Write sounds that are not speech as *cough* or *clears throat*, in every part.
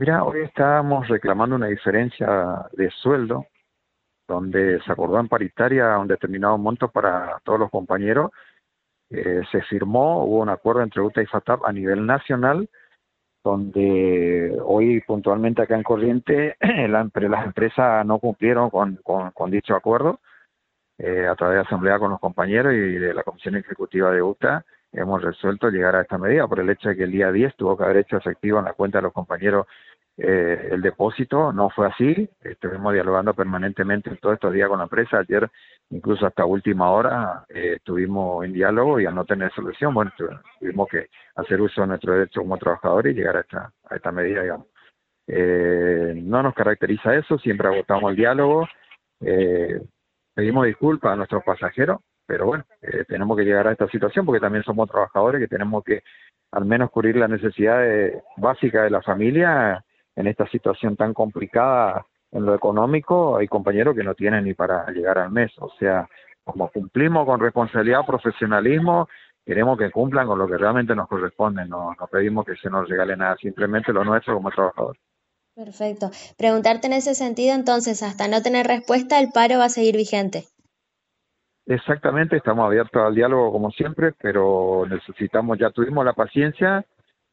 Mira, hoy estábamos reclamando una diferencia de sueldo donde se acordó en paritaria un determinado monto para todos los compañeros. Eh, se firmó, hubo un acuerdo entre UTA y FATAP a nivel nacional, donde hoy puntualmente acá en Corriente *clears throat* la, las empresas no cumplieron con, dicho acuerdo. Eh, a través de asamblea con los compañeros y de la Comisión Ejecutiva de UTA hemos resuelto llegar a esta medida por el hecho de que el día 10 tuvo que haber hecho efectivo en la cuenta de los compañeros eh, el depósito. No fue así. Estuvimos dialogando permanentemente todos estos días con la empresa. Ayer, incluso hasta última hora, eh, estuvimos en diálogo y al no tener solución, bueno, tuvimos que hacer uso de nuestro derecho como trabajadores y llegar a esta, a esta medida, digamos. Eh, no nos caracteriza eso, siempre agotamos el diálogo. Eh, pedimos disculpas a nuestros pasajeros, pero bueno, eh, tenemos que llegar a esta situación porque también somos trabajadores que tenemos que al menos cubrir las necesidades básicas de la familia en esta situación tan complicada en lo económico, hay compañeros que no tienen ni para llegar al mes. O sea, como cumplimos con responsabilidad, profesionalismo, queremos que cumplan con lo que realmente nos corresponde. No, no pedimos que se nos regale nada, simplemente lo nuestro como trabajador. Perfecto. Preguntarte en ese sentido, entonces, hasta no tener respuesta, el paro va a seguir vigente. Exactamente, estamos abiertos al diálogo como siempre, pero necesitamos, ya tuvimos la paciencia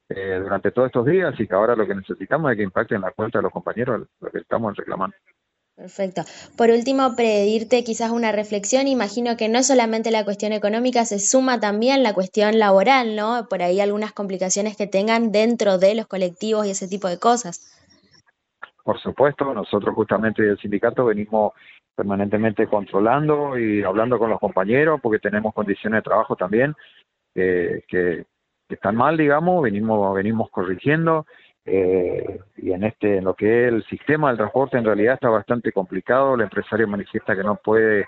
eh, durante todos estos días y que ahora lo que necesitamos es que impacte en la cuenta de los compañeros lo que estamos reclamando. Perfecto. Por último, pedirte quizás una reflexión. Imagino que no solamente la cuestión económica, se suma también la cuestión laboral, ¿no? Por ahí algunas complicaciones que tengan dentro de los colectivos y ese tipo de cosas. Por supuesto, nosotros justamente del sindicato venimos permanentemente controlando y hablando con los compañeros porque tenemos condiciones de trabajo también que, que están mal, digamos, venimos, venimos corrigiendo. Eh, y en este en lo que es el sistema del transporte en realidad está bastante complicado el empresario manifiesta que no puede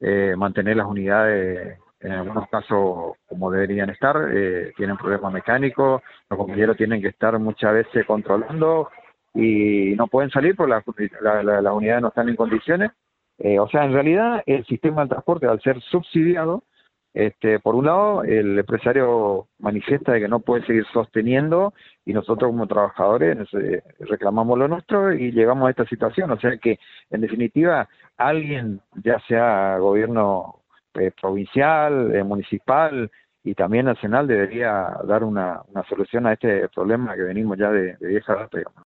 eh, mantener las unidades en algunos casos como deberían estar eh, tienen problemas mecánicos los compañeros tienen que estar muchas veces controlando y no pueden salir porque las unidades no están en condiciones o sea en realidad el sistema del transporte al ser subsidiado este, por un lado, el empresario manifiesta de que no puede seguir sosteniendo y nosotros como trabajadores reclamamos lo nuestro y llegamos a esta situación. O sea que, en definitiva, alguien, ya sea gobierno eh, provincial, eh, municipal y también nacional, debería dar una, una, solución a este problema que venimos ya de, de vieja data.